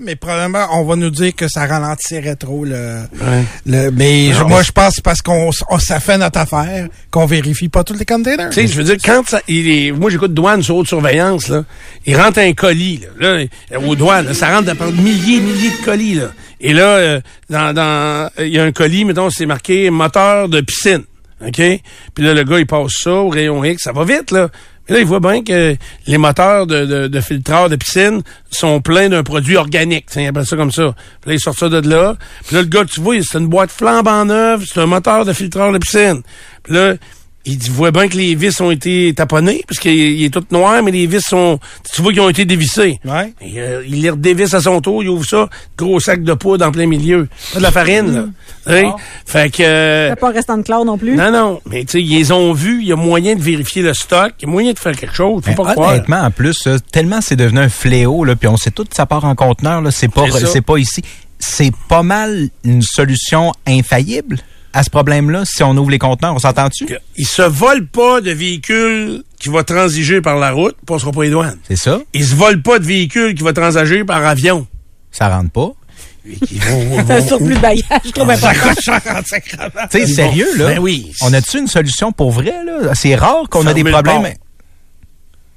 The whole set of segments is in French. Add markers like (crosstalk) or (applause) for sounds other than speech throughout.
Mais probablement, on va nous dire que ça ralentirait trop le. le mais je- moi, je pense parce qu'on ça fait notre affaire qu'on vérifie pas tous les containers. Tu sais, je veux dire, quand ça, il est, moi j'écoute douane sur haute surveillance, là, il rentre un colis, là, là aux douanes, là, ça rentre par milliers, milliers de colis, là. Et là, euh, dans, dans, il y a un colis, mettons, c'est marqué moteur de piscine, ok? Puis là, le gars il passe ça au rayon X, ça va vite, là. Mais là, il voit bien que les moteurs de, de, de filtreurs de piscine sont pleins d'un produit organique. Tiens, il appelle ça comme ça. Puis là, il sort ça de là. Puis là, le gars, tu vois, c'est une boîte flambant neuve, c'est un moteur de filtreur de piscine. Puis là, il dit, voit bien que les vis ont été taponnées, parce qu'il il est tout noir, mais les vis sont, tu vois qu'ils ont été dévissés. Ouais. Et, euh, il les redévisse à son tour, il ouvre ça, gros sac de poudre en plein milieu. Pas de la farine, là. Hein? Fait que... euh, pas restant de clair non plus. non, non, mais tu sais, ils les ont vus, il y a moyen de vérifier le stock, il y a moyen de faire quelque chose, faut pas croire. honnêtement, en plus, euh, tellement c'est devenu un fléau, là, puis on sait tout ça part en conteneur, là, c'est pas, c'est pas ici. C'est pas mal une solution infaillible à ce problème-là si on ouvre les conteneurs. On s'entend-tu? Ils se volent pas de véhicules qui vont transiger par la route, sera pas les douanes. C'est ça? Ils se volent pas de véhicules qui vont transiger par avion. Ça rentre pas. C'est (laughs) un surplus de bagage, rentre sacrément. Tu sais, sérieux, là? Ben oui. On a-tu une solution pour vrai, là? C'est rare qu'on a des problèmes.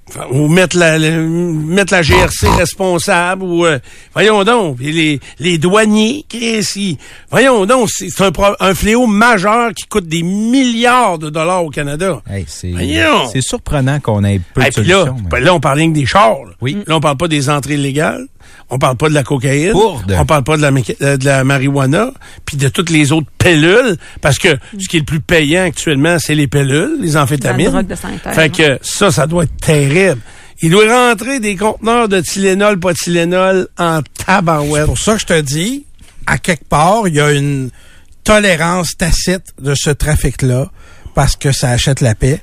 Enfin, Ou mettre la, la- mettre la GRC responsable ou euh, voyons donc puis les, les douaniers Chris, ils- voyons donc c'est un, pro- un fléau majeur qui coûte des milliards de dollars au Canada. Hey, c'est, Voyons. c'est surprenant qu'on ait peu Et de là, solutions. mais- ben là on parle rien que des chars. Là. Oui. Là on parle pas des entrées illégales, on parle pas de la cocaïne, Bourde. on parle pas de la euh, de la marijuana, puis de toutes les autres pellules parce que ce qui est le plus payant actuellement, c'est les pellules, les amphétamines. La drogue de synthèse, Fait que ça ça doit être terrible. Il doit rentrer des conteneurs de Tylenol, pas Tylenol en tabarouette. C'est pour ça que je te dis, à quelque part, il y a une tolérance tacite de ce trafic-là parce que ça achète la paix.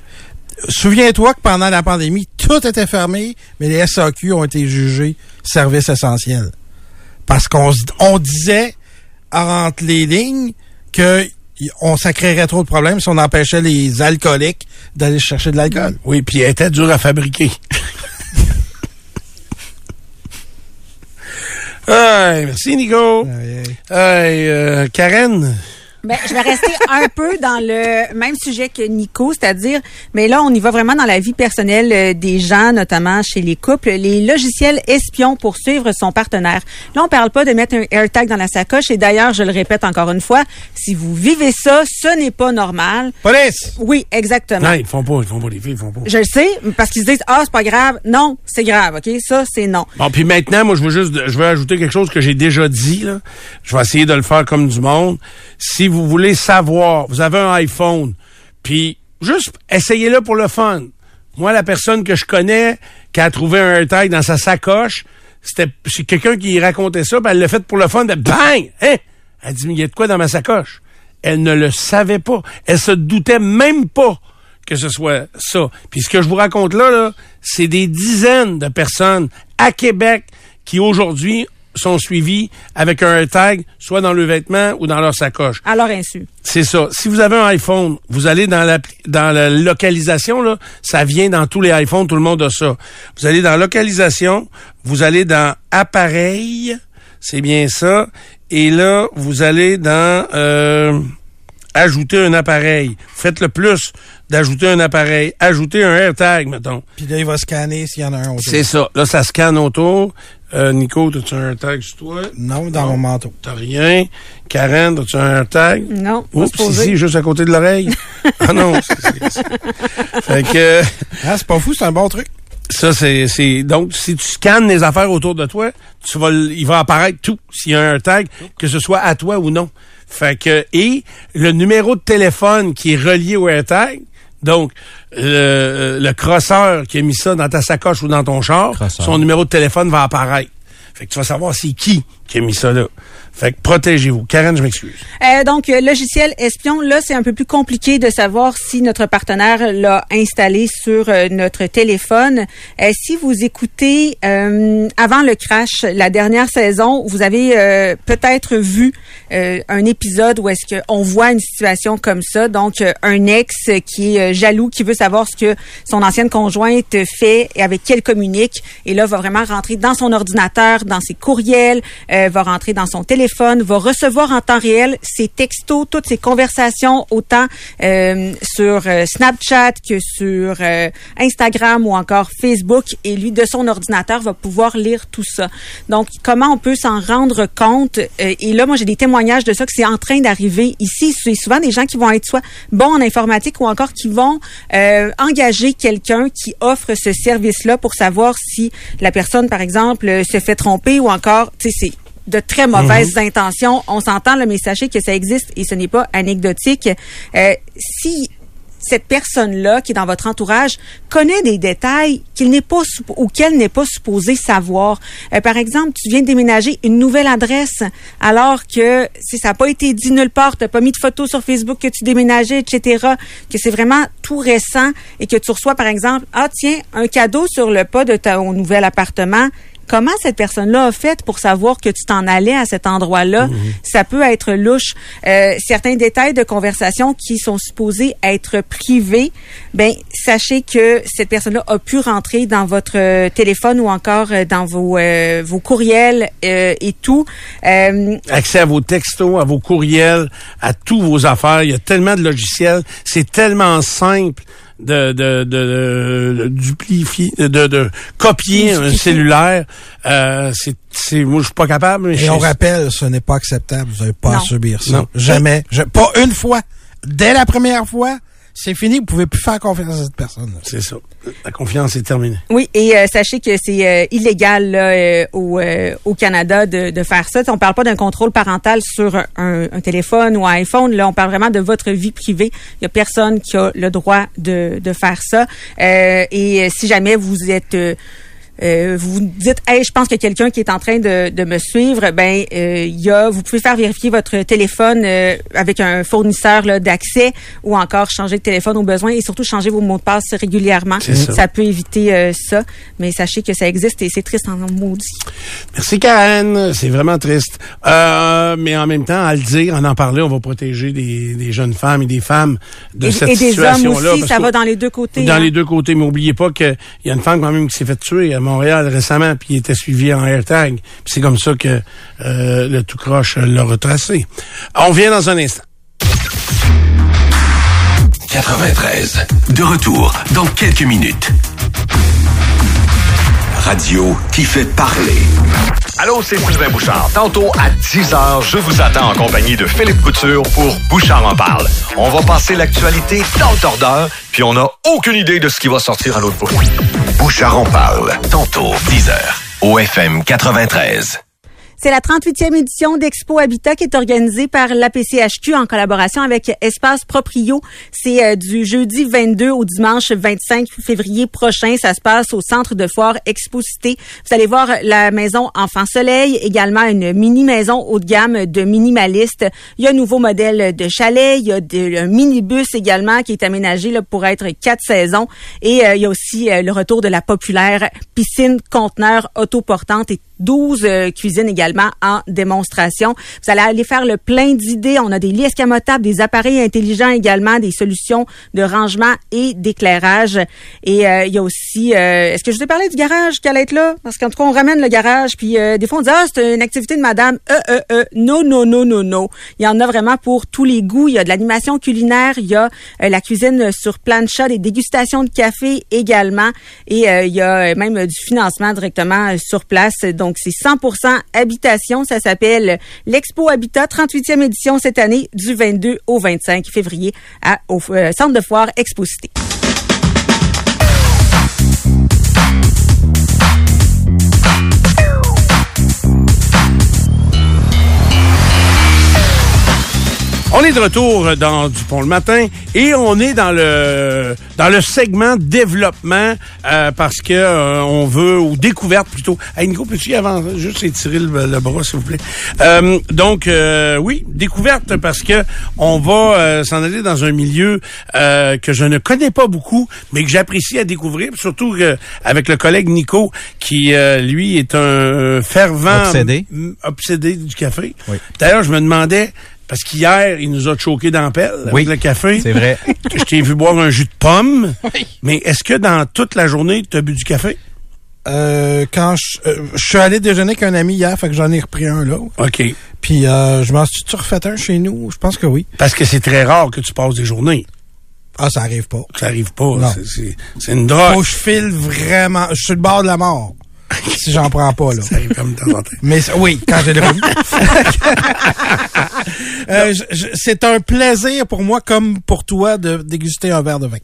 Souviens-toi que pendant la pandémie, tout était fermé, mais les SAQ ont été jugés services essentiels. Parce qu'on on disait entre les lignes que on ça créerait trop de problèmes si on empêchait les alcooliques d'aller chercher de l'alcool. Oui, puis elle était dure à fabriquer. (laughs) Hey, merci Nico. Hey, euh, Karen? Ben, je vais rester un peu dans le même sujet que Nico, c'est-à-dire, mais là, on y va vraiment dans la vie personnelle euh, des gens, notamment chez les couples, les logiciels espions pour suivre son partenaire. Là, on parle pas de mettre un AirTag dans la sacoche, et d'ailleurs, je le répète encore une fois, si vous vivez ça, ce n'est pas normal. Police! Oui, exactement. Non, ils font pas, ils font pas les filles, ils font pas. Je le sais, parce qu'ils se disent, ah, c'est pas grave. Non, c'est grave, OK? Ça, c'est non. Bon, puis maintenant, moi, je veux juste, je veux ajouter quelque chose que j'ai déjà dit, là. Je vais essayer de le faire comme du monde. Si vous voulez savoir, vous avez un iPhone, puis juste essayez-le pour le fun. Moi, la personne que je connais qui a trouvé un AirTag dans sa sacoche, c'était c'est quelqu'un qui racontait ça, puis elle l'a fait pour le fun, de bang! Hein? Elle dit, mais il y a de quoi dans ma sacoche? Elle ne le savait pas. Elle se doutait même pas que ce soit ça. Puis ce que je vous raconte là, là c'est des dizaines de personnes à Québec qui aujourd'hui sont suivies avec un AirTag, soit dans le vêtement ou dans leur sacoche. À leur insu. C'est ça. Si vous avez un iPhone, vous allez dans la, dans la localisation, là, ça vient dans tous les iPhones, tout le monde a ça. Vous allez dans localisation, vous allez dans appareil, c'est bien ça, et là, vous allez dans euh, ajouter un appareil. Faites le plus d'ajouter un appareil. Ajouter un AirTag, mettons. Puis là, il va scanner s'il y en a un autour. C'est ça. Là, ça scanne autour. Euh, Nico, as-tu un AirTag sur toi? Non, dans mon manteau. T'as rien. Karen, as-tu un AirTag? Non, Oups, ici, juste à côté de l'oreille. (laughs) ah non. c'est- fait que Ah, c'est pas fou, c'est un bon truc. ça, c'est, c'est donc si tu scannes les affaires autour de toi, tu vas, il va apparaître tout s'il y a un tag, que ce soit à toi ou non. Fait que et le numéro de téléphone qui est relié au AirTag, donc le, le crosseur qui a mis ça dans ta sacoche ou dans ton char, Crosseur. son numéro de téléphone va apparaître. Fait que tu vas savoir c'est qui qui a mis ça là. Fait que protégez-vous. Karen, je m'excuse. Euh, donc, euh, logiciel espion, là, c'est un peu plus compliqué de savoir si notre partenaire l'a installé sur euh, notre téléphone. Euh, si vous écoutez euh, avant le crash, la dernière saison, vous avez peut-être vu un épisode où est-ce qu'on voit une situation comme ça. Donc, un ex qui est jaloux, qui veut savoir ce que son ancienne conjointe fait et avec qui elle communique. Et là, va vraiment rentrer dans son ordinateur, dans ses courriels, va rentrer dans son téléphone va recevoir en temps réel ses textos, toutes ses conversations, autant euh, sur euh, Snapchat que sur euh, Instagram ou encore Facebook. Et lui, de son ordinateur, va pouvoir lire tout ça. Donc, comment on peut s'en rendre compte? et là, moi, j'ai des témoignages de ça que c'est en train d'arriver ici. C'est souvent des gens qui vont être soit bons en informatique ou encore qui vont engager quelqu'un qui offre ce service-là pour savoir si la personne, par exemple, se fait tromper ou encore, tu sais, de très mauvaises mhm. intentions. On s'entend, mais sachez que ça existe et ce n'est pas anecdotique. Euh, si cette personne-là qui est dans votre entourage connaît des détails qu'il n'est pas ou qu'elle n'est pas supposée savoir. Euh, par exemple, tu viens de déménager une nouvelle adresse alors que si ça n'a pas été dit nulle part, tu n'as pas mis de photos sur Facebook que tu déménageais, etc., que c'est vraiment tout récent et que tu reçois, par exemple, ah tiens, un cadeau sur le pas de ton nouvel appartement comment cette personne-là a fait pour savoir que tu t'en allais à cet endroit-là? Mhm. Ça peut être louche. Euh, certains détails de conversation qui sont supposés être privés, ben sachez que cette personne-là a pu rentrer dans votre euh, téléphone ou encore euh, dans vos vos courriels et tout. Accès à vos textos, à vos courriels, à tous vos affaires. Il y a tellement de logiciels. C'est tellement simple de, de, de, duplifier, de, de copier un cellulaire. Euh, c'est, moi, je suis pas capable. Et on rappelle, ce n'est pas acceptable. Vous n'avez pas à subir ça. Jamais. pas une fois. Dès la première fois, c'est fini, vous pouvez plus faire confiance à cette personne. C'est ça. La confiance est terminée. Oui, et euh, sachez que c'est euh, illégal là, euh, au, au Canada de, de faire ça. On parle pas d'un contrôle parental sur un, un, téléphone ou un iPhone. Là, on parle vraiment de votre vie privée. Il y a personne qui a le droit de, de faire ça. et si jamais vous êtes euh, vous dites hey je pense qu'il y a quelqu'un qui est en train de, de me suivre. Ben euh, il y a vous pouvez faire vérifier votre téléphone euh, avec un fournisseur d'accès ou encore changer de téléphone au besoin et surtout changer vos mots de passe régulièrement. Ça. peut éviter ça. Mais sachez que ça existe et c'est triste en maudit. Merci Karen. C'est vraiment triste. Mais en même temps à le dire en en parler on va protéger des, des jeunes femmes et des femmes de cette situation là et des hommes aussi ça va dans les deux côtés dans hein. les deux côtés. Mais n'oubliez pas qu'il y a une femme quand même qui s'est fait tuer Récemment, puis il était suivi en AirTag. c'est comme ça que euh, le tout croche l'a retracé. On vient dans un instant. 93. De retour dans quelques minutes. Radio qui fait parler. Allô, c'est Sylvain Bouchard. Tantôt à 10h, je vous attends en compagnie de Philippe Couture pour Bouchard en parle. On va passer l'actualité dans le tordeur, puis on n'a aucune idée de ce qui va sortir à l'autre bout. Bouchard en parle. Tantôt, 10h. Au FM 93. C'est la 38e édition d'Expo Habitat qui est organisée par l'APCHQ en collaboration avec Espace Proprio. C'est euh, du jeudi 22 au dimanche 25 février prochain. Ça se passe au centre de foire Exposité. Vous allez voir la maison Enfant Soleil, également une mini maison haut de gamme de minimalistes. Il y a un nouveau modèle de chalet, il y a un minibus également qui est aménagé pour être quatre saisons et euh, il y a aussi euh, le retour de la populaire piscine conteneur autoportante et 12 euh, cuisines également en démonstration. Vous allez aller faire le plein d'idées. On a des lits escamotables, des appareils intelligents également, des solutions de rangement et d'éclairage. Et euh, il y a aussi, euh, est-ce que je vous ai parlé du garage qui allait être là? Parce qu'en tout cas, on ramène le garage, puis des fois on dit, ah, c'est une activité de madame. Euh, euh, euh, non, non, non, non, non. Il y en a vraiment pour tous les goûts. Il y a de l'animation culinaire, il y a la cuisine sur plancha, des dégustations de café également. Et il y a même du financement directement sur place. Donc, donc, c'est 100% habitation. Ça s'appelle l'Expo Habitat, 38e édition cette année, du 22 au 25 février à, au euh, Centre de foire Exposité. On est de retour dans Dupont le matin et on est dans le dans le segment développement euh, parce que euh, on veut ou découverte plutôt. Hey, Nico, peux-tu avant juste étirer le, le bras s'il vous plaît. Euh, donc euh, oui, découverte parce que on va euh, s'en aller dans un milieu euh, que je ne connais pas beaucoup, mais que j'apprécie à découvrir, surtout que, avec le collègue Nico qui euh, lui est un fervent Obsédé. obsédé du café. Oui. D'ailleurs, je me demandais parce qu'hier, il nous a choqué dans la pelle avec Oui, le café. c'est vrai. Je t'ai vu boire un jus de pomme. Mais est-ce que dans toute la journée, tu as bu du café? Euh, quand je, euh, je suis allé déjeuner avec un ami hier, fait que j'en ai repris un là. OK. Puis euh, je m'en suis-tu refait un chez nous? Je pense que oui. Parce que c'est très rare que tu passes des journées. Ah, ça arrive pas. Ça arrive pas. C'est- une drogue. Faut que je file vraiment. Je suis le bord de la mort. (laughs) si j'en prends pas, là. Ça arrive comme de temps en temps. Mais oui, quand j'ai le goût. (laughs) Euh, c'est un plaisir pour moi, comme pour toi, de déguster un verre de vin.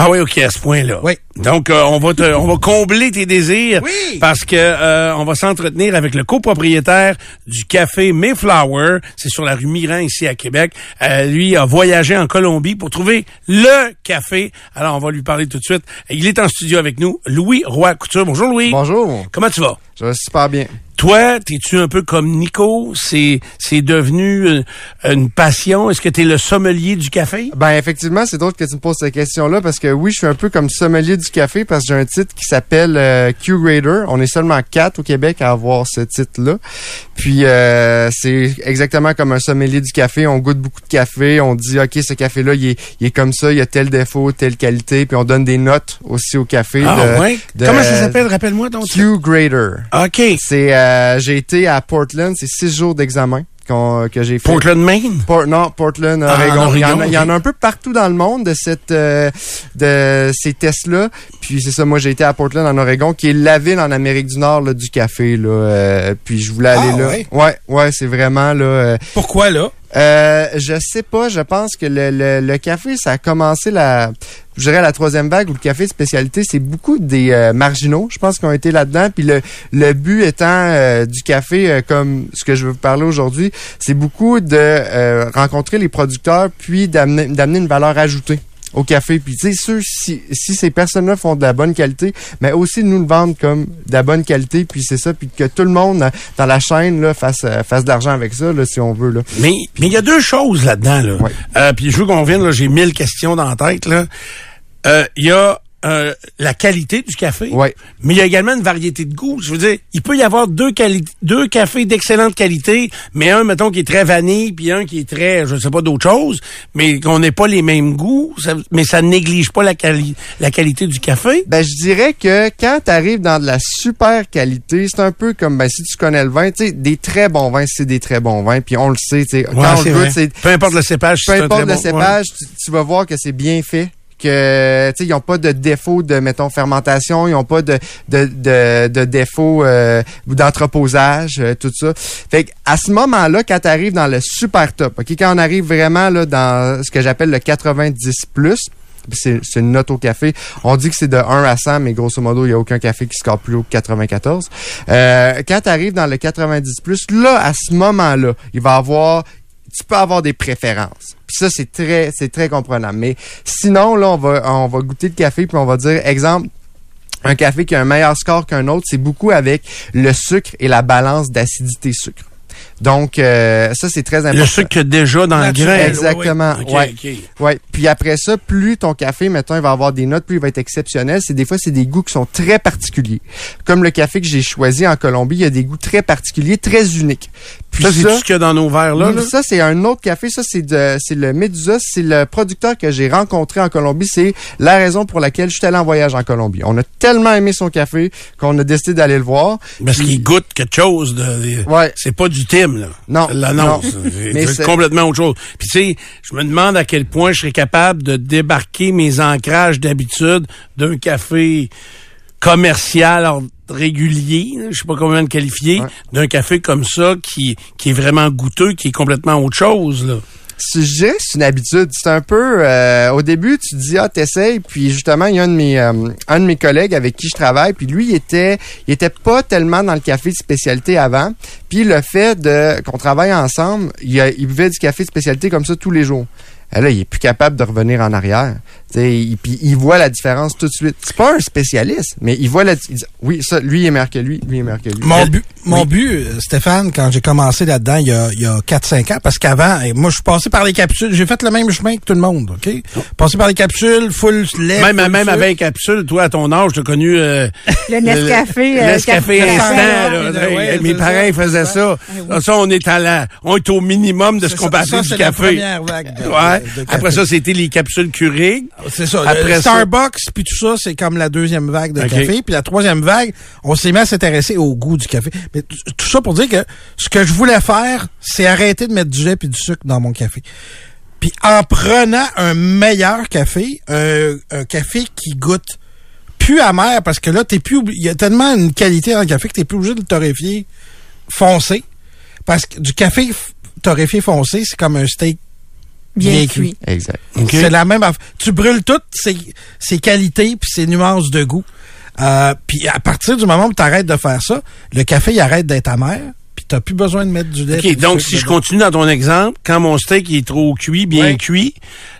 Ah oui, OK, à ce point-là. Oui. Donc, euh, on va te, on va combler tes désirs. Oui. Parce que euh, on va s'entretenir avec le copropriétaire du café Mayflower. C'est sur la rue Miran, ici à Québec. Euh, lui a voyagé en Colombie pour trouver le café. Alors, on va lui parler tout de suite. Il est en studio avec nous, Louis Roy-Couture. Bonjour, Louis. Bonjour, Comment tu vas? je vais super bien. Toi, t'es-tu un peu comme Nico? C'est, c'est devenu euh, une passion. Est-ce que t'es le sommelier du café? Ben effectivement, c'est drôle que tu me poses cette question-là parce que oui, je suis un peu comme sommelier du café parce que j'ai un titre qui s'appelle euh, Q-Grader. On est seulement quatre au Québec à avoir ce titre-là. Puis euh, c'est exactement comme un sommelier du café. On goûte beaucoup de café, on dit ok ce café-là il est, il est comme ça, il a tel défaut, telle qualité, puis on donne des notes aussi au café. Ah de- ouais? de- Comment ça s'appelle? Rappelle-moi donc. Q-Grader. OK. C'est euh, j'ai été à Portland, c'est six jours d'examen que j'ai fait. Portland, Maine? Por- non, Portland, Ah, Oregon. en il, y en Oregon, a, il y en a un peu partout dans le monde de cette euh, de ces tests-là. Puis c'est ça, moi j'ai été à Portland en Oregon, qui est la ville en Amérique du Nord là, du café. Là, euh, puis je voulais aller Ah, là. ouais? ouais, ouais, c'est vraiment là. euh, Pourquoi là? Euh, je sais pas, je pense que le, le, le café, ça a commencé la, je dirais la troisième vague où le café spécialité, c'est beaucoup des euh, marginaux, je pense, qui ont été là-dedans. Puis le, le but étant euh, du café, euh, comme ce que je veux vous parler aujourd'hui, c'est beaucoup de euh, rencontrer les producteurs, puis d'amener d'amener une valeur ajoutée au café. Puis tu sais, ceux, si, si ces personnes-là font de la bonne qualité, mais aussi nous le vendre comme de la bonne qualité, puis c'est ça, puis que tout le monde euh, dans la chaîne là, fasse, euh, fasse de l'argent avec ça, là, si on veut. Là. Mais mais il y a deux choses là-dedans. Là. Ouais. Euh, puis je veux qu'on vienne, là, j'ai mille questions dans la tête. là. Euh, Il y a euh, la qualité du café, Ouais. mais il y a également une variété de goût. Je veux dire, il peut y avoir deux, deux cafés d'excellente qualité, mais un, mettons, qui est très vanille, puis un qui est très, je sais pas, d'autre chose, mais qu'on n'ait pas les mêmes goûts, ça- mais ça néglige pas la, quali- la qualité du café. Ben, je dirais que quand tu arrives dans de la super qualité, c'est un peu comme ben, si tu connais le vin, tu sais, des très bons vins, c'est des très bons vins, puis on le sait, tu sais, Ouais, quand on goûte, Peu importe le cépage, peu un importe très le bon- cépage, tu, tu vas voir que c'est bien fait que ils ont pas de défaut de mettons fermentation ils ont pas de de de, défaut euh, d'entreposage euh, tout ça fait que à ce moment-là quand tu arrives dans le super top OK quand on arrive vraiment là dans ce que j'appelle le 90 plus c'est c'est une note au café. On dit que c'est de 1 à 100, mais grosso modo, il n'y a aucun café qui score plus haut que 94. Euh, quand tu arrives dans le 90 plus, là, à ce moment-là, il va avoir tu peux avoir des préférences. Puis ça, c'est très, c'est très comprenable. Mais sinon, là, on va, on va goûter le café, puis on va dire, exemple, un café qui a un meilleur score qu'un autre, c'est beaucoup avec le sucre et la balance d'acidité-sucre. Donc, euh, ça, c'est très important. Le sucre qu'il y a déjà dans le grain. Exactement. OK, ouais. Ouais. Puis après ça, plus ton café, mettons, il va avoir des notes, plus il va être exceptionnel. C'est des fois, c'est des goûts qui sont très particuliers. Comme le café que j'ai choisi en Colombie, il y a des goûts très particuliers, très uniques. Puis Ça, c'est tout ce qu'il y a dans nos verres là. là? ça, c'est un autre café. Ça, c'est de, c'est le Medusa. C'est le producteur que j'ai rencontré en Colombie. C'est la raison pour laquelle je suis allé en voyage en Colombie. On a tellement aimé son café qu'on a décidé d'aller le voir. Parce qu'il goûte quelque chose de. Ouais. C'est pas du Tim, là. Non, C'est L'annonce. non. (laughs) C'est complètement autre chose. Puis tu sais, je me demande à quel point je serais capable de débarquer mes ancrages d'habitude d'un café commercial régulier, je sais pas comment le qualifier, Ouais. d'un café comme ça qui, qui est vraiment goûteux, qui est complètement autre chose, là. C'est une habitude. C'est un peu... euh, au début, tu dis, ah, t'essayes. Puis justement, il y a un de mes, euh, un de mes collègues avec qui je travaille. Puis lui, il était, il était pas tellement dans le café de spécialité avant. Puis le fait de qu'on travaille ensemble, il, il buvait du café de spécialité comme ça tous les jours. Et là, il est plus capable de revenir en arrière. Tu sais, il, puis il voit la différence tout de suite. C'est pas un spécialiste, mais il voit la... il dit, oui, ça, lui il est meilleur que lui, lui est meilleur que lui. Mon but, mon but, euh, Stéphane, quand j'ai commencé là-dedans il y a, il y a 4-5 ans, parce qu'avant, eh, moi, je suis passé par les capsules. J'ai fait le même chemin que tout le monde, OK? Passé par les capsules, full lait. Même, full même avec capsule, toi, à ton âge, t'as connu... euh, (laughs) Le Nescafé. euh, Nescafé café instant, là. là. Hey, Ouais, mes parents faisaient ça. Là, Ça, on est à la, on est au minimum de ce qu'on peut appeler du c'est la café. première vague de- ouais. Après ça, c'était les capsules Keurig. C'est ça. Après le Starbucks, puis tout ça, c'est comme la deuxième vague de café. Puis la troisième vague, on s'est mis à s'intéresser au goût du café. Mais tout ça pour dire que ce que je voulais faire, c'est arrêter de mettre du lait puis du sucre dans mon café. Puis en prenant un meilleur café, un, un café qui goûte plus amer, parce que là, t'es plus il y a tellement une qualité dans le café que t'es plus obligé de le torréfier foncé. Parce que du café torréfié foncé, c'est comme un steak bien, Bien cuit. cuit. Exact. C'est la même affaire. Tu brûles toutes ses, ses qualités puis ses nuances de goût. Euh, puis à partir du moment où tu arrêtes de faire ça, le café il arrête d'être amer, puis t'as plus besoin de mettre du lait. OK, donc si je dedans. continue dans ton exemple, quand mon steak il est trop cuit, bien Ouais. cuit,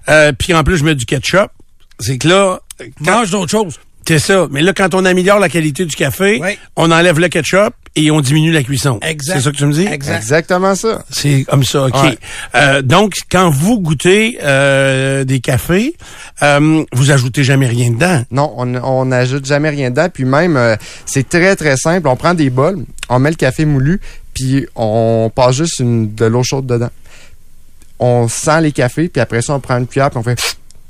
euh, puis en plus je mets du ketchup, c'est que là, quand- mange d'autres choses. c'est ça. Mais là, quand on améliore la qualité du café, Ouais. on enlève le ketchup et on diminue la cuisson. Exact. C'est ça que tu me dis? Exact. Exactement ça. C'est comme ça, OK. Ouais. Euh, donc, quand vous goûtez euh, des cafés, euh, vous ajoutez jamais rien dedans? Non, on on n'ajoute jamais rien dedans. Puis même, euh, c'est très, très simple. On prend des bols, on met le café moulu, puis on passe juste une, de l'eau chaude dedans. On sent les cafés, puis après ça, on prend une cuillère, puis on fait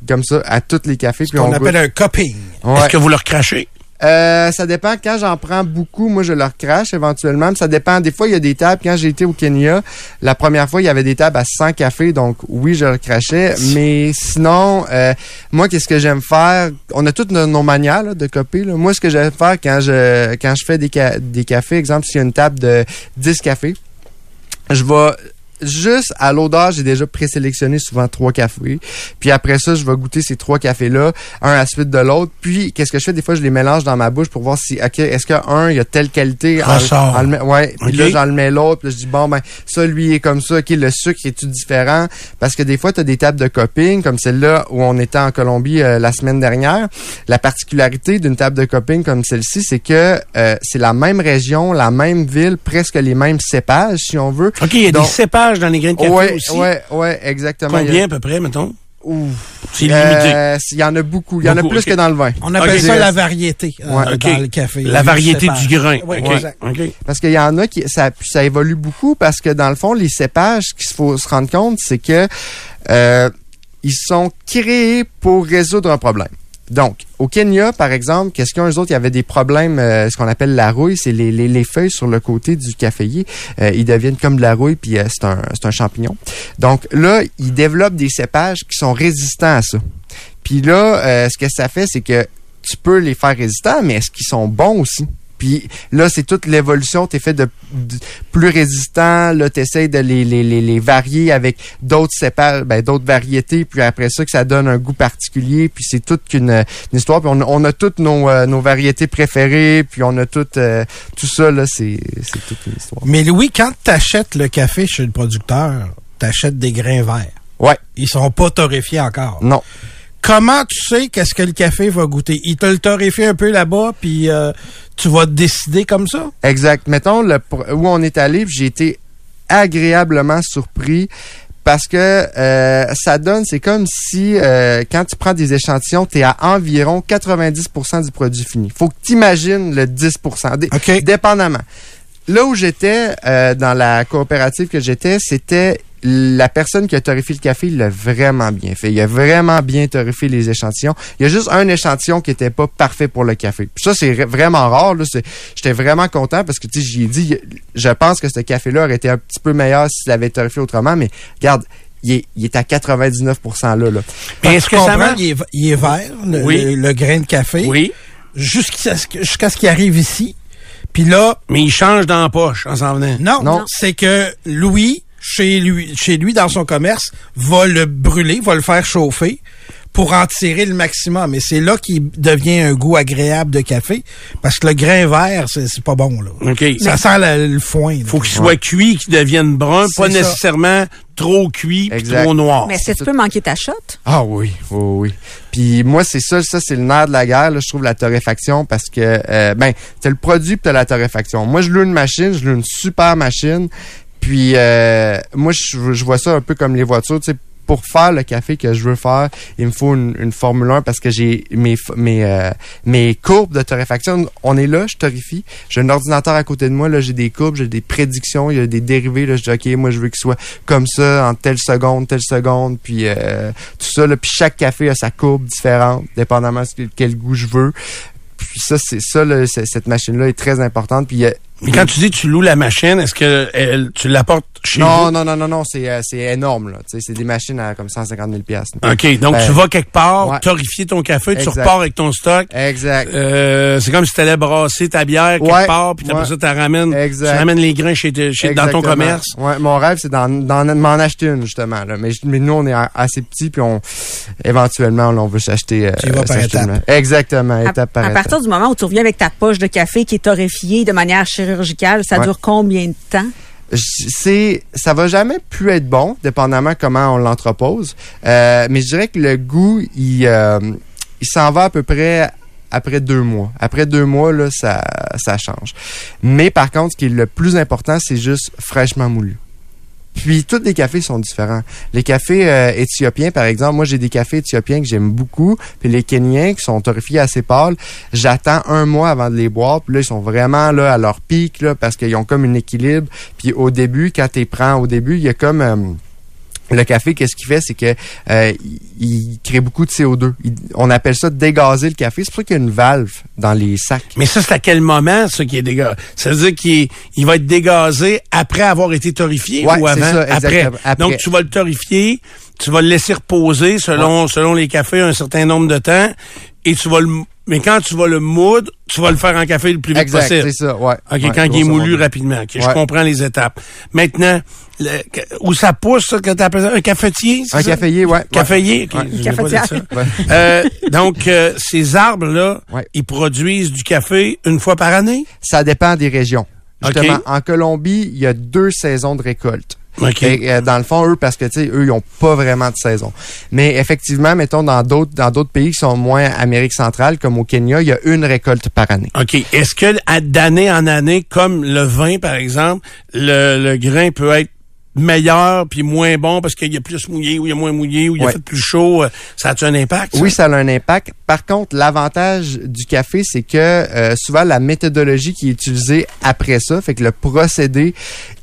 comme ça à tous les cafés, puis On on appelle goûte. un cupping. Ouais. Est-ce que vous leur crachez? Euh, ça dépend. Quand j'en prends beaucoup, moi, je leur crache éventuellement. Ça dépend. Des fois, il y a des tables. Quand j'ai été au Kenya, la première fois, il y avait des tables à 100 cafés. Donc, oui, je leur crachais. Mais sinon, euh, moi, qu'est-ce que j'aime faire? On a toutes nos, nos manières là, de copier. là. Moi, ce que j'aime faire quand je quand je fais des, des cafés, exemple, s'il y a une table de 10 cafés, je vais juste à l'odeur, j'ai déjà présélectionné souvent trois cafés. Puis après ça, je vais goûter ces trois cafés-là, un à la suite de l'autre. Puis qu'est-ce que je fais? Des fois, je les mélange dans ma bouche pour voir si, OK, est-ce qu'un, il y a telle qualité? En- Ressort. ouais. Puis OK. là, j'en mets l'autre. Puis là, je dis, bon, ben, ça, lui, est comme ça. OK, le sucre est-tu différent? Parce que des fois, tu as des tables de coping, comme celle-là où on était en Colombie euh, la semaine dernière. La particularité d'une table de coping comme celle-ci, c'est que euh, c'est la même région, la même ville, presque les mêmes cépages, si on veut. OK, il y a Donc- des cépages dans les grains de café ouais, aussi. ouais, ouais, exactement. Il y Combien a- à peu près, mettons? Ouf. C'est limité. Euh, Il y en a beaucoup. Il y en a plus que dans le vin. On appelle ça la variété euh, Ouais. Dans le café. La variété du grain. Oui, OK. exact. OK. Parce qu'il y en a qui ça, ça évolue beaucoup parce que dans le fond, les cépages, qu'il faut se rendre compte, c'est que euh, ils sont créés pour résoudre un problème. Donc, au Kenya, par exemple, qu'est-ce qu'ils ont eux autres? Il y avait des problèmes, euh, ce qu'on appelle la rouille, c'est les, les, les feuilles sur le côté du caféier. Euh, ils deviennent comme de la rouille, puis euh, c'est un, un champignon. Donc là, ils développent des cépages qui sont résistants à ça. Puis là, euh, ce que ça fait, c'est que tu peux les faire résistants, mais est-ce qu'ils sont bons aussi? Puis là, c'est toute l'évolution. Tu fait de, de- plus résistant. Là, tu essaies de les, les, les, les varier avec d'autres cépages, ben, d'autres variétés. Puis après ça, que ça donne un goût particulier. Puis c'est toute une histoire. Puis on, a- on a toutes nos, euh, nos variétés préférées. Puis on a toutes, euh, tout ça, là, c'est c'est toute une histoire. Mais Louis, quand tu achètes le café chez le producteur, tu achètes des grains verts. Ouais. Ils sont pas torréfiés encore. Non. Comment tu sais qu'est-ce que le café va goûter? Il te le torréfie un peu là-bas, puis euh, tu vas décider comme ça? Exact. Mettons le, où on est allé, j'ai été agréablement surpris parce que euh, ça donne, c'est comme si euh, quand tu prends des échantillons, tu es à environ 90% du produit fini. Faut que tu imagines le 10%, dé- OK. dépendamment. Là où j'étais, euh, dans la coopérative que j'étais, c'était la personne qui a torréfié le café, il l'a vraiment bien fait. Il a vraiment bien torréfié les échantillons. Il y a juste un échantillon qui était pas parfait pour le café. Puis ça, c'est vraiment rare. Là. C'est- J'étais vraiment content parce que, tu sais, j'y ai dit, je pense que ce café-là aurait été un petit peu meilleur s'il avait torréfié autrement, mais regarde, il est, il est à 99% là. là. Est-ce que ça marche? il est, il est vert, le, Oui. le- le grain de café, Oui. jusqu'à ce que- jusqu'à ce qu'il arrive ici. Puis là, Mais il change dans la poche en s'en venant. non, Non. c'est que Louis chez lui, chez lui dans son commerce, va le brûler, va le faire chauffer pour en tirer le maximum. Et c'est là qu'il devient un goût agréable de café, parce que le grain vert, c'est c'est pas bon là. OK. Ça sent le, le foin. là. faut qu'il soit cuit, qu'il devienne brun, C'est pas ça. nécessairement trop cuit, trop noir. Mais est-ce que tu peux manquer ta shot? Ah oui, oui, oui. Puis moi, c'est ça, ça c'est le nerf de la guerre, là, je trouve, la torréfaction, parce que, euh, ben, t'as le produit puis t'as la torréfaction. Moi, je loue une machine, je loue une super machine, puis euh, moi, je, je vois ça un peu comme les voitures, tu sais, pour faire le café que je veux faire, il me faut une, une Formule 1 parce que j'ai mes, mes, euh, mes courbes de torréfaction. On est là, je torréfie. J'ai un ordinateur à côté de moi, là, j'ai des courbes, j'ai des prédictions, il y a des dérivés. Là, je dis, OK, moi, je veux qu'il soit comme ça, en telle seconde, telle seconde, puis euh, tout ça. Là, puis chaque café a sa courbe différente, dépendamment de quel goût je veux. Puis ça, c'est ça, là, cette machine-là est très importante. Puis il y a- Mais quand tu dis tu loues la machine, est-ce que elle- tu l'apportes chez non, vous? non, non, non, non, c'est euh, c'est énorme. Là. Tu sais, C'est des machines à comme 150 000 piastres. OK, donc Ben, tu vas quelque part, ouais. torréfier ton café, tu repars avec ton stock. Exact. Euh, c'est comme si tu allais brasser ta bière quelque Ouais, part, puis après ouais. ça, tu ramènes, Exact. tu ramènes les grains chez, te- chez- dans ton commerce. Ouais, mon rêve, c'est d'en, d'en m'en acheter une, justement. Là. Mais, mais nous, on est assez petits, puis on, éventuellement, là, on veut s'acheter. euh, Tu y vas par Exactement, À, étape par à étape. partir du moment où tu reviens avec ta poche de café qui est torréfiée de manière chirurgicale, ça Ouais. dure combien de temps? C'est ça va jamais plus être bon dépendamment comment on l'entrepose Euh, mais je dirais que le goût il euh, il s'en va à peu près après deux mois après deux mois là ça ça change mais par contre ce qui est le plus important c'est juste fraîchement moulu puis tous les cafés sont différents. Les cafés euh, éthiopiens, par exemple, moi j'ai des cafés éthiopiens que j'aime beaucoup, puis les Kenyans qui sont torréfiés assez pâles, j'attends un mois avant de les boire, puis là ils sont vraiment là à leur pic là parce qu'ils ont comme un équilibre. Puis au début, quand tu prends au début, il y a comme euh, le café, qu'est-ce qu'il fait, c'est que euh, il, crée beaucoup de CO2. Il- on appelle ça dégazer le café. C'est pour ça qu'il y a une valve dans les sacs. Mais ça, c'est à quel moment, ça, qui est dégazé? Ça veut dire qu'il il va être dégazé après avoir été torréfié Ouais, ou avant? ça, après. Après. Donc, tu vas le torréfier, tu vas le laisser reposer selon, selon les cafés un certain nombre de temps, et tu vas le, mais quand tu vas le moudre, tu vas le faire en café le plus vite Exact, possible. c'est ça, ouais. OK, Ouais, quand il est moulu rapidement. OK, je comprends les étapes. Maintenant, le- où ça pousse, ça, que t'appelles ça? Un cafetier? Un ça? caféier, ouais. Caféier? OK, Ouais. ça. Euh, donc, euh, ces arbres-là, Ouais. ils produisent du café une fois par année? Ça dépend des régions. Justement, OK. en Colombie, il y a deux saisons de récolte. OK. Et, euh, dans le fond, eux, parce que, tu sais, eux, ils ont pas vraiment de saison. Mais effectivement, mettons, dans d'autres, dans d'autres pays qui sont moins Amérique centrale, comme au Kenya, il y a une récolte par année. OK. Est-ce que d'année en année, comme le vin, par exemple, le, le grain peut être meilleur puis moins bon parce qu'il y a plus mouillé ou il y a moins mouillé ou il a Ouais. fait plus chaud, euh, ça a-tu un impact? ça? Oui, ça a un impact. Par contre, l'avantage du café, c'est que euh, souvent la méthodologie qui est utilisée après ça, fait que le procédé,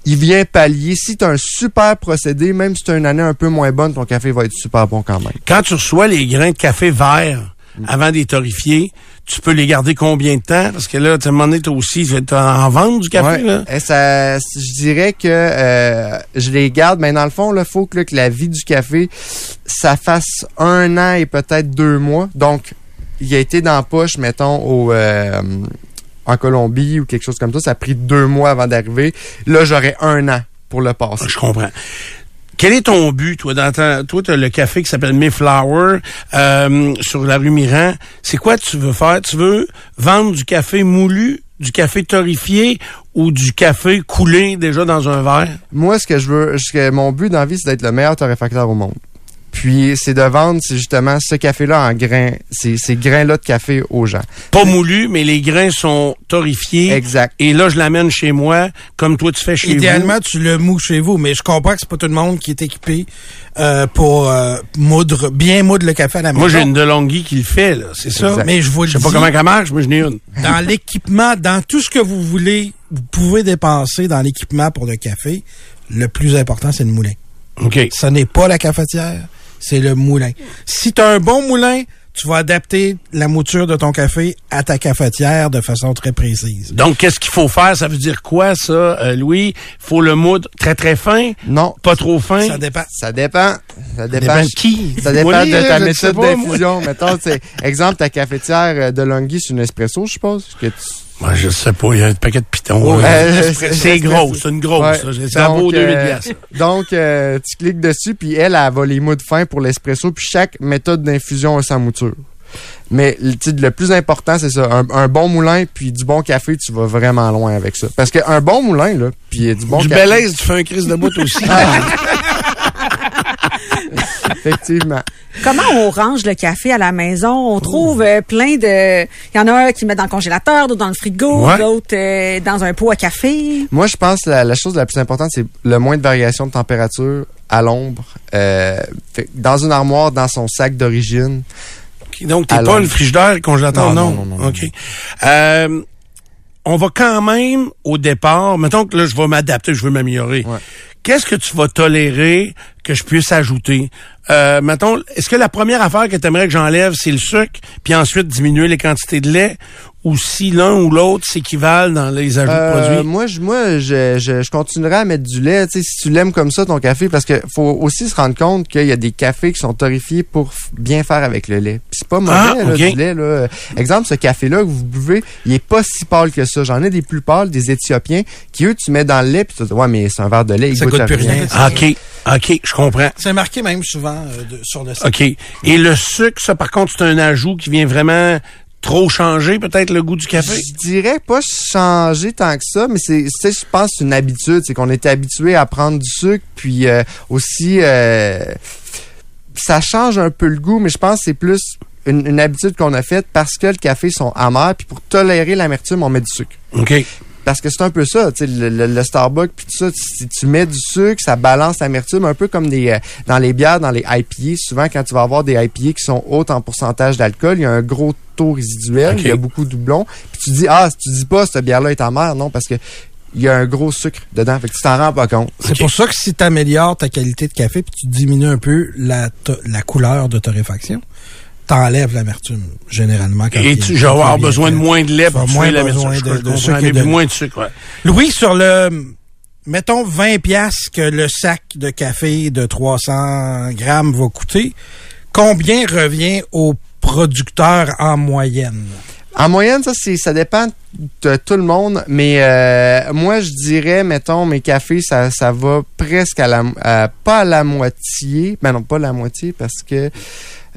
il vient pallier. Si tu as un super procédé, même si tu as une année un peu moins bonne, ton café va être super bon quand même. Quand tu reçois les grains de café verts Mm. avant de les torréfier, tu peux les garder combien de temps? Parce que là, tu donné, toi aussi, tu en vendre du café, Ouais. là? Et ça, je dirais que euh, je les garde, mais dans le fond, il faut que, là, que la vie du café, ça fasse un an et peut-être deux mois. Donc, il a été dans la poche, mettons, au, euh, en Colombie ou quelque chose comme ça. Ça a pris deux mois avant d'arriver. Là, j'aurais un an pour le passer. Je comprends. Quel est ton but, toi, dans ta, toi, t'as le café qui s'appelle Mayflower, euh, sur la rue Miran. C'est quoi tu veux faire? Tu veux vendre du café moulu, du café torréfié ou du café coulé déjà dans un verre? Moi, ce que je veux, ce que mon but dans la vie, c'est d'être le meilleur torréfacteur au monde. Puis, c'est de vendre, c'est justement ce café-là en grains, ces, ces grains-là de café aux gens. Pas moulu, mais les grains sont torréfiés. Exact. Et là, je l'amène chez moi, comme toi, tu fais chez Idéalement, tu le mous chez vous, mais je comprends que c'est pas tout le monde qui est équipé euh, pour euh, moudre, bien moudre le café à la maison. Moi, j'ai une DeLonghi qui le fait, là. C'est ça. Exact. Mais je vous le Je sais pas dis, comment elle marche, mais je n'ai une. dans (laughs) l'équipement, dans tout ce que vous voulez, vous pouvez dépenser dans l'équipement pour le café. Le plus important, c'est le moulin. OK. Ce n'est pas la cafetière, c'est le moulin. Si tu as un bon moulin, tu vas adapter la mouture de ton café à ta cafetière de façon très précise. Donc, qu'est-ce qu'il faut faire? Ça veut dire quoi, ça, euh, Louis? Faut le moudre très, très fin? Non. Pas trop fin? Ça dépend. Ça dépend. Ça dépend. dépend de qui? Ça dépend de ta méthode d'infusion. Mettons, c'est exemple ta cafetière euh, de Longhi, c'est une espresso, je suppose. Que tu- Moi, je sais pas, il y a un paquet de pitons. Ouais, euh, c'est gros, c'est une grosse. Ouais. ça. Ça vaut Donc, 2000 euh. Donc, euh, tu cliques dessus, puis elle, elle va les mots de fin pour l'espresso, puis chaque méthode d'infusion a sa mouture. Mais le, plus important, c'est ça. Un, un bon moulin, puis du bon café, tu vas vraiment loin avec ça. Parce qu'un bon moulin, là, puis du bon du café... belaise, tu fais un crise de bout aussi. (laughs) (laughs) Effectivement. Comment on range le café à la maison? On trouve euh, plein de... Il y en a un qui met dans le congélateur, d'autres dans le frigo, Ouais. d'autres euh, dans un pot à café. Moi, je pense que la, la chose la plus importante, c'est le moins de variation de température à l'ombre. Euh, fait que dans une armoire, dans son sac d'origine. Donc, t'es pas le frigidaire, le congélateur, Non, non? non, non, non, OK. Euh, on va quand même, au départ, mettons que là, je vais m'adapter, je veux m'améliorer. Qu'est-ce que tu vas tolérer que je puisse ajouter? Euh, mettons, est-ce que la première affaire que tu aimerais que j'enlève, c'est le sucre, puis ensuite diminuer les quantités de lait, ou si l'un ou l'autre s'équivalent dans les ajouts de Euh, produits? moi, je, moi, je, je, je continuerai à mettre du lait, tu sais, si tu l'aimes comme ça, ton café, parce que faut aussi se rendre compte qu'il y a des cafés qui sont torréfiés pour bien faire avec le lait. Puis c'est pas mauvais, Ah, là, du lait, là. Exemple, ce café-là que vous buvez, il est pas si pâle que ça. J'en ai des plus pâles, des Éthiopiens, qui eux, tu mets dans le lait, puis tu dis, ouais, mais c'est un verre de lait, il Ça goûte, plus rien. rien. OK, OK, je comprends. C'est marqué même souvent euh, de- sur le site. OK. Et le sucre, ça, par contre, c'est un ajout qui vient vraiment trop changer, peut-être, le goût du café? Je dirais pas changer tant que ça, mais c'est, je pense, une habitude. C'est qu'on était habitué à prendre du sucre, puis euh, aussi, euh, ça change un peu le goût, mais je pense que c'est plus une, une habitude qu'on a faite parce que le café sont amers, puis pour tolérer l'amertume, on met du sucre. OK. Parce que c'est un peu ça, tu sais, le, le- le Starbucks puis tout ça, si tu mets du sucre, ça balance l'amertume, un peu comme des, euh, dans les bières, dans les IPA. Souvent, quand tu vas avoir des IPA qui sont hautes en pourcentage d'alcool, il y a un gros taux résiduel, il y a beaucoup de doublons. Puis tu dis, ah, tu dis pas, cette bière-là est amère, non, parce que il y a un gros sucre dedans, fait que tu t'en rends pas compte. C'est pour ça que si tu améliores ta qualité de café puis tu diminues un peu la couleur de torréfaction, t'enlèves l'amertume, généralement. Quand Et tu, il avoir besoin de fait. moins de lait vas pour moins tuer de- sucre et de- moins de sucre, ouais. Louis, sur le, mettons 20 piastres que le sac de café de 300 grammes va coûter, combien revient au producteur en moyenne? En moyenne, ça, c'est, ça dépend de tout le monde, mais euh, moi, je dirais, mettons, mes cafés, ça, ça va presque à la, à- pas à la moitié, ben non, pas la moitié, parce que...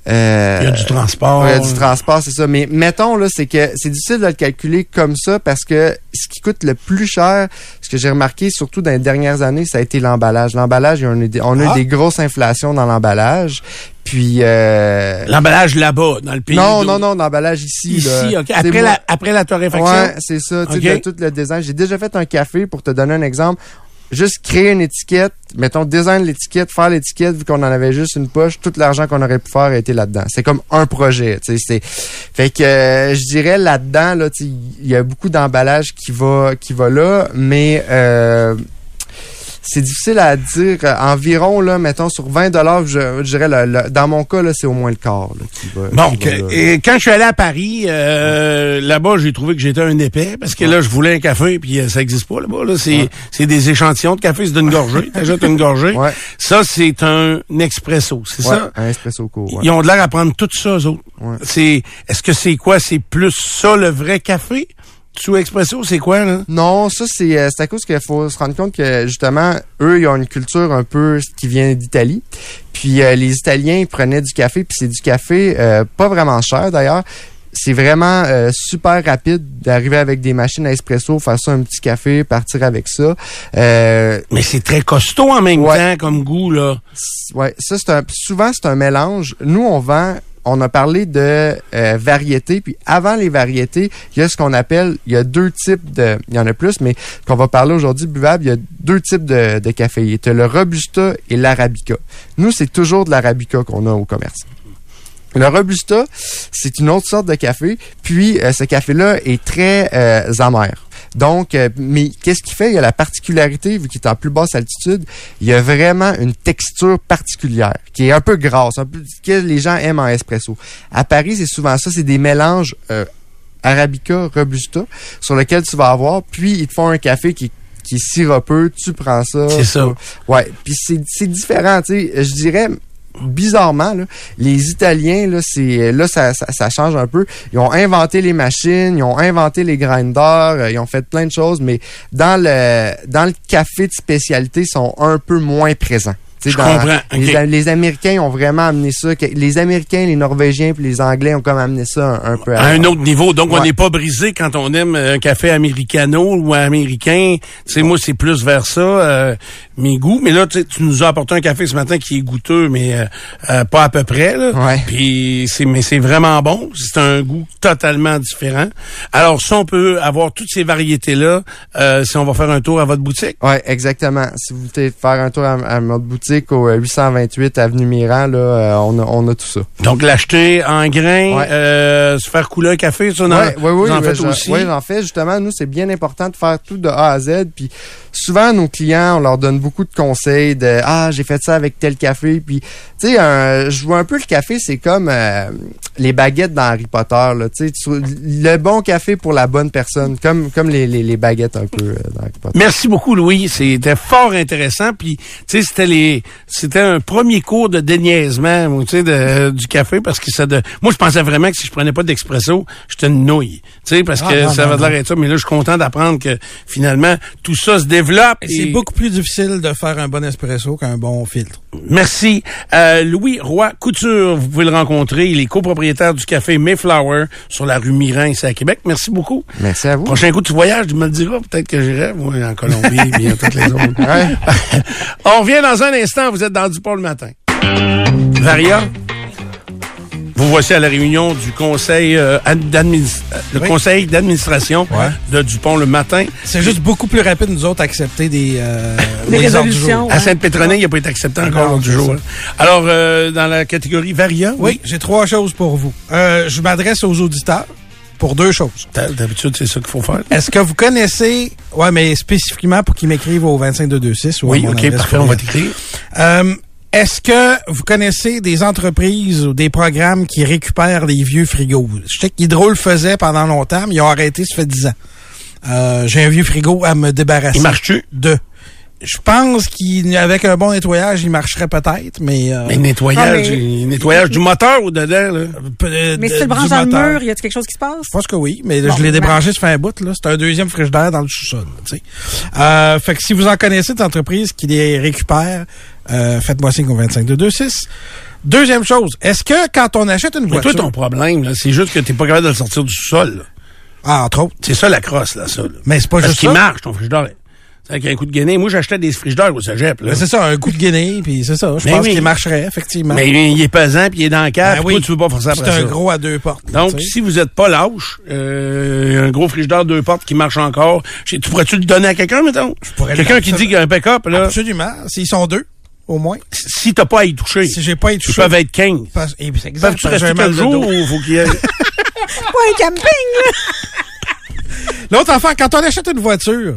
euh, Il y a du transport. Ouais, il y a du transport, c'est ça. Mais mettons, là, c'est que c'est difficile de le calculer comme ça parce que ce qui coûte le plus cher, ce que j'ai remarqué, surtout dans les dernières années, ça a été l'emballage. L'emballage, on a eu Ah. des grosses inflations dans l'emballage. Puis... euh, L'emballage là-bas, dans le pays. non, non, non, l'emballage ici. Ici, là. OK. Après la, après la torréfaction? Ouais, c'est ça. Tu sais, tout le design. J'ai déjà fait un café pour te donner un exemple. Juste créer une étiquette, mettons, design l'étiquette, faire l'étiquette, vu qu'on en avait juste une poche, tout l'argent qu'on aurait pu faire a été là-dedans. C'est comme un projet, tu sais, fait que, euh, je dirais là-dedans, là, il y a beaucoup d'emballage qui va, qui va là, mais, euh, c'est difficile à dire. Euh, Environ, là, mettons, sur 20 dollars, je, je dirais, le- le- dans mon cas, là, c'est au moins le quart, là, qui va. Bon, qui va et quand je suis allé à Paris, euh, là-bas, j'ai trouvé que j'étais un épais parce que là, je voulais un café puis euh, ça existe pas là-bas. Là, c'est c'est des échantillons de café, c'est d'une gorgée. (laughs) T'ajoutes une gorgée. Ouais. Ça, c'est un expresso, c'est Ouais, ça? Un espresso court. Ils ont de l'air à prendre tout ça, eux autres. Ouais. C'est, est-ce que c'est quoi? C'est plus ça, le vrai café? Sous expresso, c'est quoi, là? Non, ça c'est euh, c'est à cause qu'il faut se rendre compte que justement eux ils ont une culture un peu qui vient d'Italie. Puis euh, les Italiens ils prenaient du café puis c'est du café euh, pas vraiment cher d'ailleurs. C'est vraiment euh, super rapide d'arriver avec des machines à espresso, faire ça un petit café, partir avec ça. Euh, Mais c'est très costaud en même Ouais. temps comme goût, là. Ouais, ça c'est un souvent c'est un mélange. Nous on vend on a parlé de euh, variétés, puis avant les variétés, il y a ce qu'on appelle, il y a deux types de, il y en a plus, mais qu'on va parler aujourd'hui buvable, il y a deux types de, de café. As le Robusta et l'Arabica. Nous, c'est toujours de l'Arabica qu'on a au commerce. Le Robusta, c'est une autre sorte de café, puis euh, ce café-là est très euh, amer. Donc, euh, mais qu'est-ce qu'il fait? Il y a la particularité, vu qu'il est en plus basse altitude, il y a vraiment une texture particulière, qui est un peu grasse, un peu ce que les gens aiment en espresso. À Paris, c'est souvent ça, c'est des mélanges euh, Arabica, Robusta, sur lequel tu vas avoir, puis ils te font un café qui, qui est sirupeux, tu prends ça. C'est ça. Ouais, puis c'est c'est différent, tu sais, je dirais bizarrement, là, les Italiens, là, c'est là ça, ça, ça change un peu. Ils ont inventé les machines, ils ont inventé les grinders, euh, ils ont fait plein de choses, mais dans le dans le café de spécialité, ils sont un peu moins présents. Je dans- comprends, Les, les Américains ont vraiment amené ça. Les Américains, les Norvégiens puis les Anglais ont comme amené ça un, un peu À un autre niveau. Donc, on n'est pas brisé quand on aime un café americano ou américain. Tu sais, moi, c'est plus vers ça, euh, mes goûts. Mais là, tu nous as apporté un café ce matin qui est goûteux, mais euh, euh, pas à peu près. Là. Ouais. Puis, c'est, mais c'est vraiment bon. C'est un goût totalement différent. Alors, si on peut avoir toutes ces variétés-là, euh, si on va faire un tour à votre boutique. Ouais, exactement. Si vous voulez faire un tour à, à notre boutique au euh, 828 avenue Miran, là, euh, on, a, on a tout ça. Donc, l'acheter en grains, Ouais. euh, se faire couler un café, ça, Ouais, oui, vous en faites aussi. ouais, j'en fais justement. Nous, c'est bien important de faire tout de A à Z. Puis souvent, nos clients, on leur donne beaucoup de conseils de ah, j'ai fait ça avec tel café. Puis tu sais, je vois un peu le café, c'est comme euh, les baguettes dans Harry Potter. Là, tu- le bon café pour la bonne personne, comme comme les, les, les baguettes un peu euh, dans Harry Potter. Merci beaucoup, Louis. C'était fort intéressant. Puis, tu sais, c'était les, c'était un premier cours de déniaisement, tu sais, de- du café, parce que ça de, moi, je pensais vraiment que si je prenais pas d'expresso, j'étais une nouille, tu sais, parce Ah, que non, ça non, va de l'air ça. Mais là, je suis content d'apprendre que finalement, tout ça se développe. Et C'est beaucoup plus difficile de faire un bon espresso qu'un bon filtre. Merci. Euh, Louis Roy Couture, vous pouvez le rencontrer. Il est copropriétaire du café Mayflower sur la rue Miran, ici à Québec. Merci beaucoup. Merci à vous. Prochain coup, tu voyages, tu me le diras. Peut-être que j'irai, moi, en Colombie, (laughs) bien toutes les autres. Ouais. (laughs) On revient dans un instant. Vous êtes dans du pont le matin. Varia, vous voici à la réunion du conseil euh, euh, le Oui. conseil d'administration Ouais. de Dupont le matin. C'est juste beaucoup plus rapide, nous autres, accepter des, euh, Des des ordres du résolutions. jour. À Sainte-Pétronelle, il n'a pas été accepté encore l'ordre du jour. hein. Alors, euh, dans la catégorie Varia, Oui, j'ai trois choses pour vous. Euh, je m'adresse aux auditeurs pour deux choses. D'hab- D'habitude, c'est ça qu'il faut faire. Est-ce que vous connaissez, ouais, mais spécifiquement pour qu'ils m'écrivent au 25226 ou à Oui, OK, parfait, on va t'écrire. Euh, est-ce que vous connaissez des entreprises ou des programmes qui récupèrent des vieux frigos? Je sais qu'Hydro le faisait pendant longtemps, mais ils ont arrêté, ça fait 10 ans. Euh, j'ai un vieux frigo à me débarrasser. Il marche-tu? De. Je pense qu'avec un bon nettoyage, il marcherait peut-être, mais... euh, Mais nettoyage, Ah, mais- euh, nettoyage du moteur ou dedans, là? peu- Mais si tu le branches dans le mur, y a-t-il quelque chose qui se passe? Je pense que oui, mais Bon, je l'ai ben. débranché, ça fait un bout. là. C'est un deuxième frigidaire dans le sous-sol. tu sais. Euh, fait que si vous en connaissez d'entreprises qui les récupèrent, euh, faites-moi signe au 25226. Deuxième chose, est-ce que quand on achète une Mais voiture... toi, ton problème, là, c'est juste que t'es pas capable de le sortir du sol. là. Ah, entre autres. C'est ça la crosse, là, ça. là. Mais c'est pas Parce juste qu'il ça. marche, ton frigidaire. C'est avec un coup de guenille. Moi, j'achetais des frigidaires au cégep, là. Mais c'est ça, un coup de guinée, puis c'est ça. Je Mais pense oui. qu'il marcherait, effectivement. Mais il est pesant, puis il est dans le cave, Ben puis toi, tu veux pas forcer C'est après un ça? gros à deux portes. Donc, si vous êtes pas lâche, euh, un gros frigidaire deux portes qui marche encore, tu pourrais-tu le donner à quelqu'un, mettons? pourrais le Quelqu'un qui ça. dit qu'il y a un pick-up, là, Absolument. S'ils sont deux, au moins. si t'as pas à y toucher, Si j'ai pas ils été peuvent être 15. Parce- eh bien, c'est exact, Peuvent-tu rester quelques jours ou faut qu'il y ait... (laughs) Pas un camping, là! (laughs) L'autre affaire, quand on achète une voiture,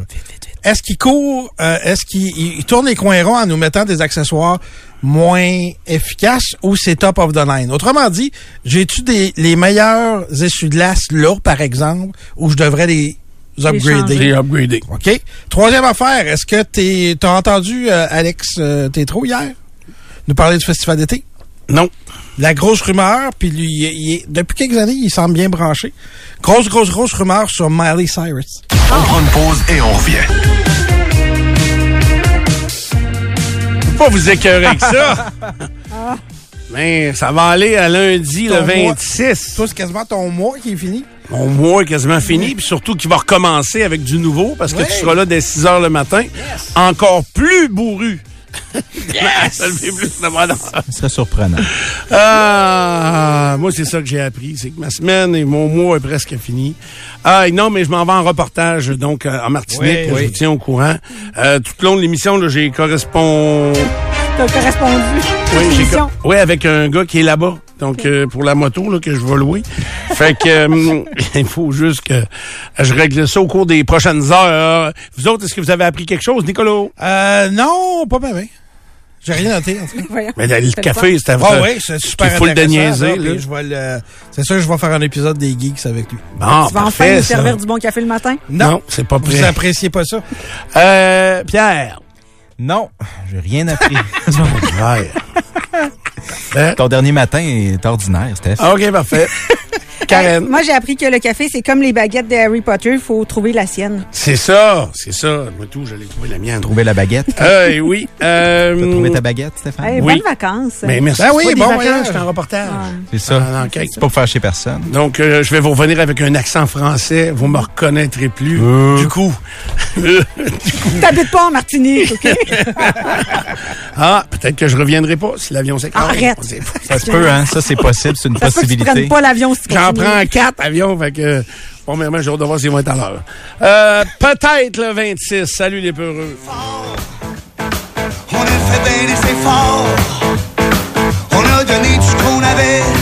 est-ce qu'il court, euh, est-ce qu'il il- il tourne les coins ronds en nous mettant des accessoires moins efficaces ou c'est top of the line? Autrement dit, j'ai-tu des, les meilleurs essuie-glaces là, par exemple, ou je devrais les upgrader? J'ai upgradé. OK? Troisième affaire, est-ce que t'es, t'as entendu euh, Alex euh, Tétro hier? Nous parler du festival d'été? Non. La grosse rumeur, puis lui, il il depuis quelques années, il semble bien branché. Grosse, grosse, grosse rumeur sur Miley Cyrus. On prend une pause et on revient. Faut pas vous écœurer avec ça. (laughs) Mais ça va aller à lundi, le Ton mois. 26. Toi, c'est quasiment ton mois qui est fini. Mon mois est quasiment fini, puis surtout qu'il va recommencer avec du nouveau, parce que Oui. tu seras là dès 6 heures le matin, encore plus bourru. (laughs) ça le fait plus de bonheur. Ce serait surprenant. Ah, moi, c'est ça que j'ai appris. C'est que ma semaine et mon mois est presque fini. Ah, non, mais je m'en vais en reportage, donc, euh, en Martinique. Oui, je oui. vous tiens au courant. Euh, tout le long de l'émission, là, j'ai correspond... T'as correspondu. Oui, j'ai Émission. co- oui, avec un gars qui est là-bas. Donc, euh, pour la moto, là, que je vais louer. fait que, euh, (laughs) il faut juste que je règle ça au cours des prochaines heures. Vous autres, est-ce que vous avez appris quelque chose, Nicolas? Euh, non, pas bien. J'ai rien noté, en tout cas. (laughs) Mais le C'est café, c'était Ah oui, c'est super Il faut le intéressant, déniaiser, ça, là. puis je vais le... C'est sûr que je vais faire un épisode des Geeks avec lui. Bon, Tu vas enfin parfait, nous servir du bon café le matin? Non, c'est pas Vous prêt. appréciez pas ça? Euh, Pierre. Non, j'ai rien appris. (laughs) Parfait. Ton dernier matin est ordinaire, Steph. OK, parfait. (laughs) Karen. Moi, j'ai appris que le café, c'est comme les baguettes de Harry Potter. Il faut trouver la sienne. C'est ça, c'est ça. Moi, tout, j'allais trouver la mienne. Trouver la baguette. (laughs) Euh, oui. (laughs) Euh, T'as trouvé ta baguette, Stéphane? Hey, Oui. Bonnes vacances. Ben, merci. Ben oui, bon vacances, voyage. c'est un reportage. C'est ça. Ah, l'enquête. C'est pas pour chez personne. Donc, euh, je vais vous revenir avec un accent français. Vous me reconnaîtrez plus. (laughs) Du coup. T'habites pas en Martinique, OK? ah, peut-être que je reviendrai pas si l'avion s'écrase. Arrête. Ça se peut, hein? Ça, c'est possible. C'est une Ça se peut que tu possibilité. prennes pas l'avion si tu prends quatre avions, fait que, premièrement, j'ai hâte de voir s'ils vont être à l'heure. Euh, peut-être le 26. Salut les peureux. Fort. On a fait bien et c'est fort. On a donné tout ce qu'on avait.